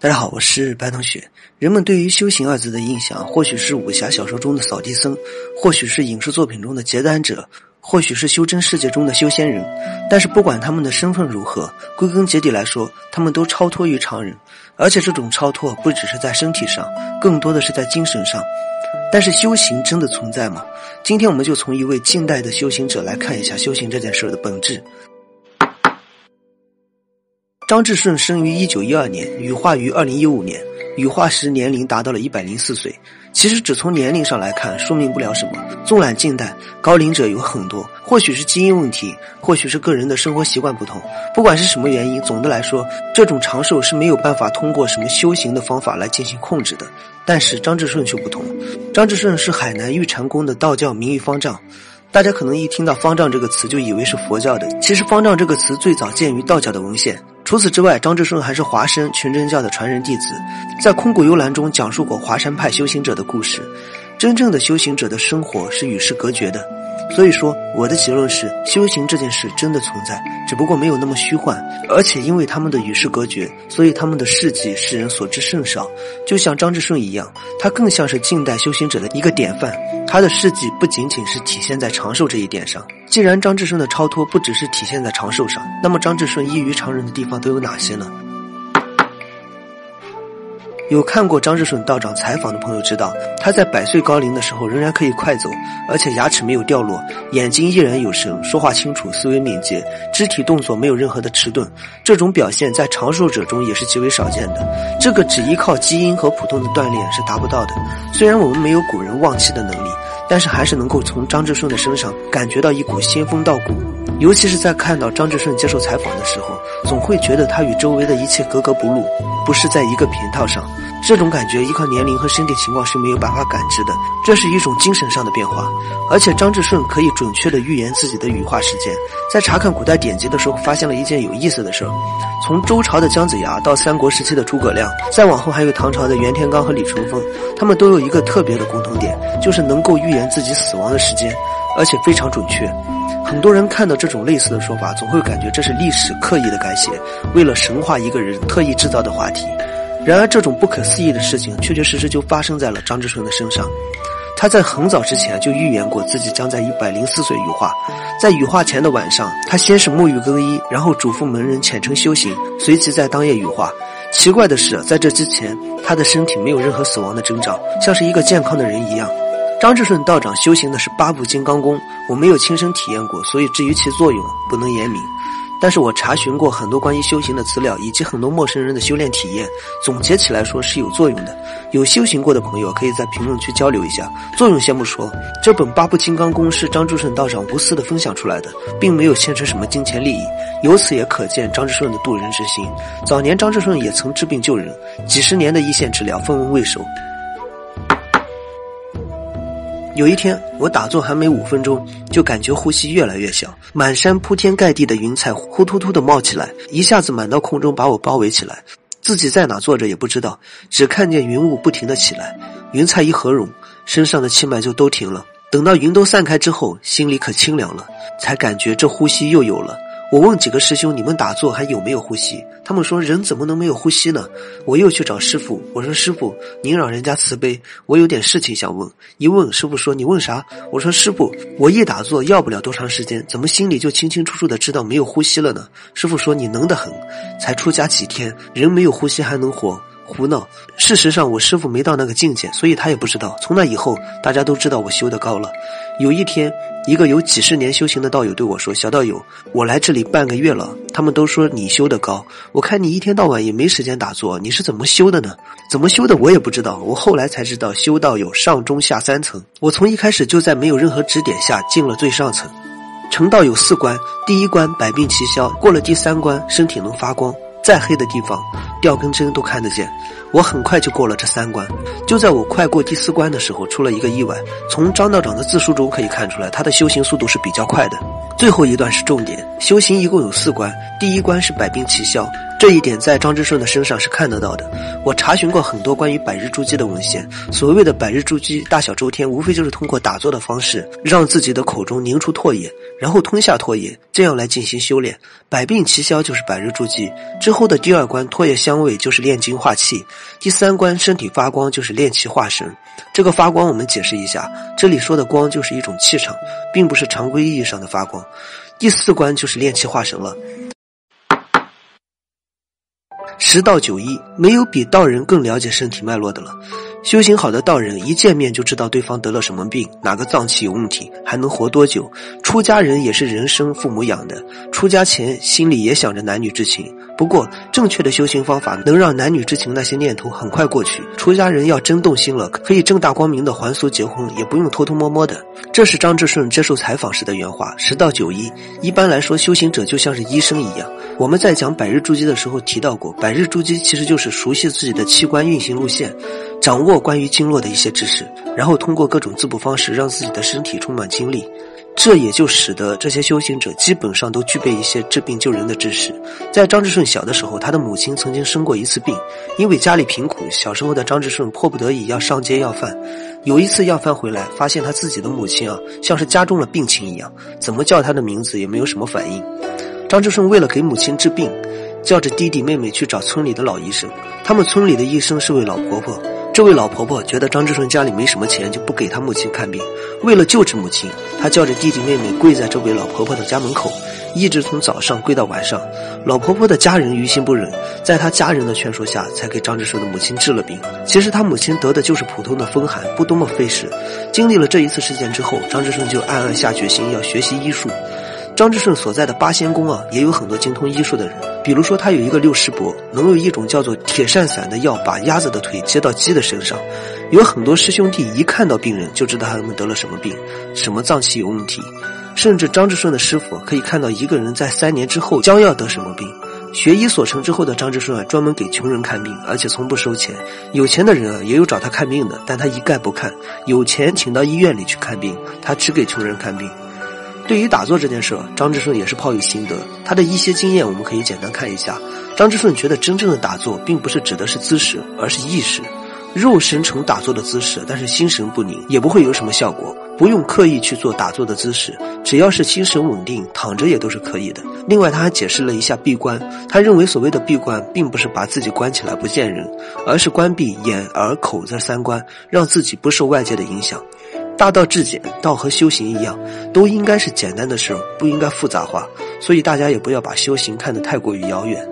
大家好，我是白同学。人们对于“修行”二字的印象，或许是武侠小说中的扫地僧，或许是影视作品中的结丹者，或许是修真世界中的修仙人。但是，不管他们的身份如何，归根结底来说，他们都超脱于常人。而且，这种超脱不只是在身体上，更多的是在精神上。但是，修行真的存在吗？今天，我们就从一位近代的修行者来看一下修行这件事的本质。张志顺生于一九一二年，羽化于二零一五年。羽化时年龄达到了一百零四岁。其实只从年龄上来看，说明不了什么。纵览近代，高龄者有很多，或许是基因问题，或许是个人的生活习惯不同。不管是什么原因，总的来说，这种长寿是没有办法通过什么修行的方法来进行控制的。但是张志顺却不同。张志顺是海南玉蟾宫的道教名誉方丈。大家可能一听到“方丈”这个词就以为是佛教的，其实“方丈”这个词最早见于道教的文献。除此之外，张志顺还是华山全真教的传人弟子，在《空谷幽兰》中讲述过华山派修行者的故事。真正的修行者的生活是与世隔绝的。所以说，我的结论是，修行这件事真的存在，只不过没有那么虚幻。而且，因为他们的与世隔绝，所以他们的事迹世人所知甚少。就像张志顺一样，他更像是近代修行者的一个典范。他的事迹不仅仅是体现在长寿这一点上。既然张志顺的超脱不只是体现在长寿上，那么张志顺异于常人的地方都有哪些呢？有看过张志顺道长采访的朋友知道，他在百岁高龄的时候仍然可以快走，而且牙齿没有掉落，眼睛依然有神，说话清楚，思维敏捷，肢体动作没有任何的迟钝。这种表现在长寿者中也是极为少见的。这个只依靠基因和普通的锻炼是达不到的。虽然我们没有古人忘气的能力，但是还是能够从张志顺的身上感觉到一股仙风道骨。尤其是在看到张志顺接受采访的时候，总会觉得他与周围的一切格格不入，不是在一个频道上。这种感觉依靠年龄和身体情况是没有办法感知的，这是一种精神上的变化。而且张志顺可以准确的预言自己的羽化时间。在查看古代典籍的时候，发现了一件有意思的事儿：从周朝的姜子牙到三国时期的诸葛亮，再往后还有唐朝的袁天罡和李淳风，他们都有一个特别的共同点，就是能够预言自己死亡的时间，而且非常准确。很多人看到这种类似的说法，总会感觉这是历史刻意的改写，为了神话一个人特意制造的话题。然而，这种不可思议的事情确确实实就发生在了张志顺的身上。他在很早之前就预言过自己将在一百零四岁羽化。在羽化前的晚上，他先是沐浴更衣，然后嘱咐门人虔诚修行，随即在当夜羽化。奇怪的是，在这之前，他的身体没有任何死亡的征兆，像是一个健康的人一样。张志顺道长修行的是八部金刚功，我没有亲身体验过，所以至于其作用不能言明。但是我查询过很多关于修行的资料，以及很多陌生人的修炼体验，总结起来说是有作用的。有修行过的朋友可以在评论区交流一下。作用先不说，这本八部金刚功是张志顺道长无私的分享出来的，并没有牵扯什么金钱利益。由此也可见张志顺的渡人之心。早年张志顺也曾治病救人，几十年的一线治疗，分文未收。有一天，我打坐还没五分钟，就感觉呼吸越来越小，满山铺天盖地的云彩呼突突的冒起来，一下子满到空中，把我包围起来。自己在哪坐着也不知道，只看见云雾不停的起来，云彩一合拢，身上的气脉就都停了。等到云都散开之后，心里可清凉了，才感觉这呼吸又有了。我问几个师兄：“你们打坐还有没有呼吸？”他们说：“人怎么能没有呼吸呢？”我又去找师傅，我说：“师傅，您老人家慈悲，我有点事情想问。”一问，师傅说：“你问啥？”我说：“师傅，我一打坐要不了多长时间，怎么心里就清清楚楚的知道没有呼吸了呢？”师傅说：“你能得很，才出家几天，人没有呼吸还能活。”胡闹！事实上，我师傅没到那个境界，所以他也不知道。从那以后，大家都知道我修得高了。有一天，一个有几十年修行的道友对我说：“小道友，我来这里半个月了，他们都说你修得高。我看你一天到晚也没时间打坐，你是怎么修的呢？怎么修的我也不知道。我后来才知道，修道有上中下三层。我从一开始就在没有任何指点下进了最上层。成道有四关，第一关百病齐消，过了第三关，身体能发光。”再黑的地方，掉根针都看得见。我很快就过了这三关。就在我快过第四关的时候，出了一个意外。从张道长的自述中可以看出来，他的修行速度是比较快的。最后一段是重点，修行一共有四关。第一关是百病齐消，这一点在张之顺的身上是看得到的。我查询过很多关于百日筑基的文献，所谓的百日筑基、大小周天，无非就是通过打坐的方式，让自己的口中凝出唾液，然后吞下唾液，这样来进行修炼。百病齐消就是百日筑基。之后的第二关唾液香味就是炼精化气，第三关身体发光就是炼气化神。这个发光我们解释一下，这里说的光就是一种气场，并不是常规意义上的发光。第四关就是炼气化神了。十道九一，没有比道人更了解身体脉络的了。修行好的道人一见面就知道对方得了什么病，哪个脏器有问题，还能活多久。出家人也是人生父母养的，出家前心里也想着男女之情。不过，正确的修行方法能让男女之情那些念头很快过去。出家人要真动心了，可以正大光明的还俗结婚，也不用偷偷摸摸的。这是张志顺接受采访时的原话。十到九一，一般来说，修行者就像是医生一样。我们在讲百日筑基的时候提到过，百日筑基其实就是熟悉自己的器官运行路线，掌握关于经络的一些知识，然后通过各种滋补方式让自己的身体充满精力。这也就使得这些修行者基本上都具备一些治病救人的知识。在张志顺小的时候，他的母亲曾经生过一次病，因为家里贫苦，小时候的张志顺迫不得已要上街要饭。有一次要饭回来，发现他自己的母亲啊，像是加重了病情一样，怎么叫他的名字也没有什么反应。张志顺为了给母亲治病，叫着弟弟妹妹去找村里的老医生。他们村里的医生是位老婆婆。这位老婆婆觉得张志顺家里没什么钱，就不给他母亲看病。为了救治母亲，她叫着弟弟妹妹跪在这位老婆婆的家门口，一直从早上跪到晚上。老婆婆的家人于心不忍，在她家人的劝说下，才给张志顺的母亲治了病。其实他母亲得的就是普通的风寒，不多么费事。经历了这一次事件之后，张志顺就暗暗下决心要学习医术。张志顺所在的八仙宫啊，也有很多精通医术的人。比如说，他有一个六师伯，能用一种叫做铁扇散的药，把鸭子的腿接到鸡的身上。有很多师兄弟一看到病人，就知道他们得了什么病，什么脏器有问题。甚至张志顺的师傅可以看到一个人在三年之后将要得什么病。学医所成之后的张志顺啊，专门给穷人看病，而且从不收钱。有钱的人啊，也有找他看病的，但他一概不看。有钱请到医院里去看病，他只给穷人看病。对于打坐这件事，张志顺也是颇有心得。他的一些经验，我们可以简单看一下。张志顺觉得，真正的打坐并不是指的是姿势，而是意识。肉身成打坐的姿势，但是心神不宁，也不会有什么效果。不用刻意去做打坐的姿势，只要是心神稳定，躺着也都是可以的。另外，他还解释了一下闭关。他认为，所谓的闭关，并不是把自己关起来不见人，而是关闭眼、耳、口这三关，让自己不受外界的影响。大道至简，道和修行一样，都应该是简单的事儿，不应该复杂化。所以大家也不要把修行看得太过于遥远。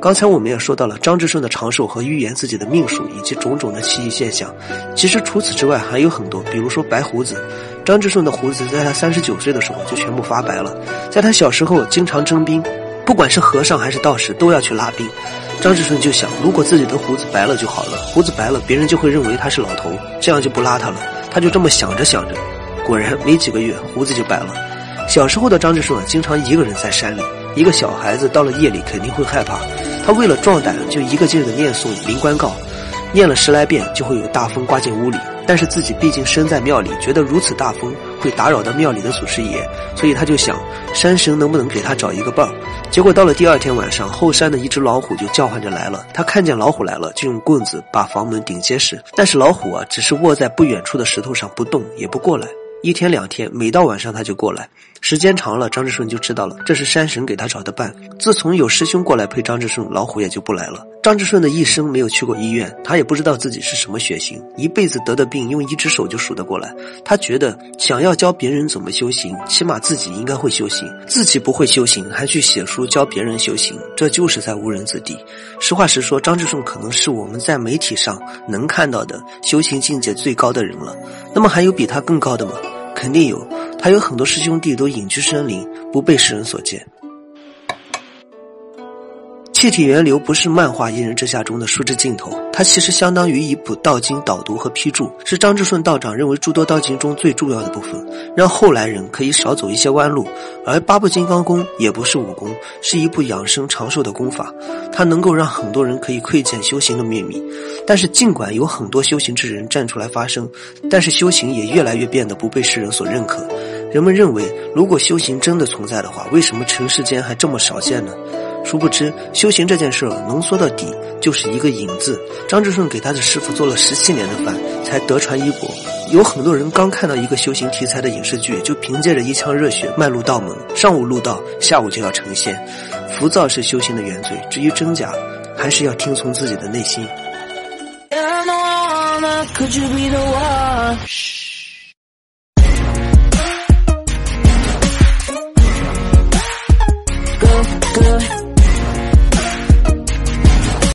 刚才我们也说到了张志顺的长寿和预言自己的命数以及种种的奇异现象。其实除此之外还有很多，比如说白胡子。张志顺的胡子在他三十九岁的时候就全部发白了。在他小时候经常征兵，不管是和尚还是道士都要去拉兵。张志顺就想，如果自己的胡子白了就好了，胡子白了，别人就会认为他是老头，这样就不拉他了。他就这么想着想着，果然没几个月，胡子就白了。小时候的张志顺经常一个人在山里，一个小孩子到了夜里肯定会害怕，他为了壮胆，就一个劲儿的念诵灵官告，念了十来遍，就会有大风刮进屋里。但是自己毕竟身在庙里，觉得如此大风会打扰到庙里的祖师爷，所以他就想山神能不能给他找一个伴儿。结果到了第二天晚上，后山的一只老虎就叫唤着来了。他看见老虎来了，就用棍子把房门顶结实。但是老虎啊，只是卧在不远处的石头上不动，也不过来。一天两天，每到晚上他就过来。时间长了，张志顺就知道了，这是山神给他找的伴。自从有师兄过来陪张志顺，老虎也就不来了。张志顺的一生没有去过医院，他也不知道自己是什么血型，一辈子得的病用一只手就数得过来。他觉得想要教别人怎么修行，起码自己应该会修行。自己不会修行，还去写书教别人修行，这就是在误人子弟。实话实说，张志顺可能是我们在媒体上能看到的修行境界最高的人了。那么还有比他更高的吗？肯定有，他有很多师兄弟都隐居山林，不被世人所见。气体源流不是漫画《一人之下》中的书之尽头，它其实相当于一部道经导读和批注，是张志顺道长认为诸多道经中最重要的部分，让后来人可以少走一些弯路。而八部金刚功也不是武功，是一部养生长寿的功法，它能够让很多人可以窥见修行的秘密。但是，尽管有很多修行之人站出来发声，但是修行也越来越变得不被世人所认可。人们认为，如果修行真的存在的话，为什么尘世间还这么少见呢？殊不知，修行这件事儿浓缩到底就是一个“隐”字。张志顺给他的师傅做了十七年的饭，才得传衣钵。有很多人刚看到一个修行题材的影视剧，就凭借着一腔热血迈入道门，上午入道，下午就要成仙。浮躁是修行的原罪，至于真假，还是要听从自己的内心。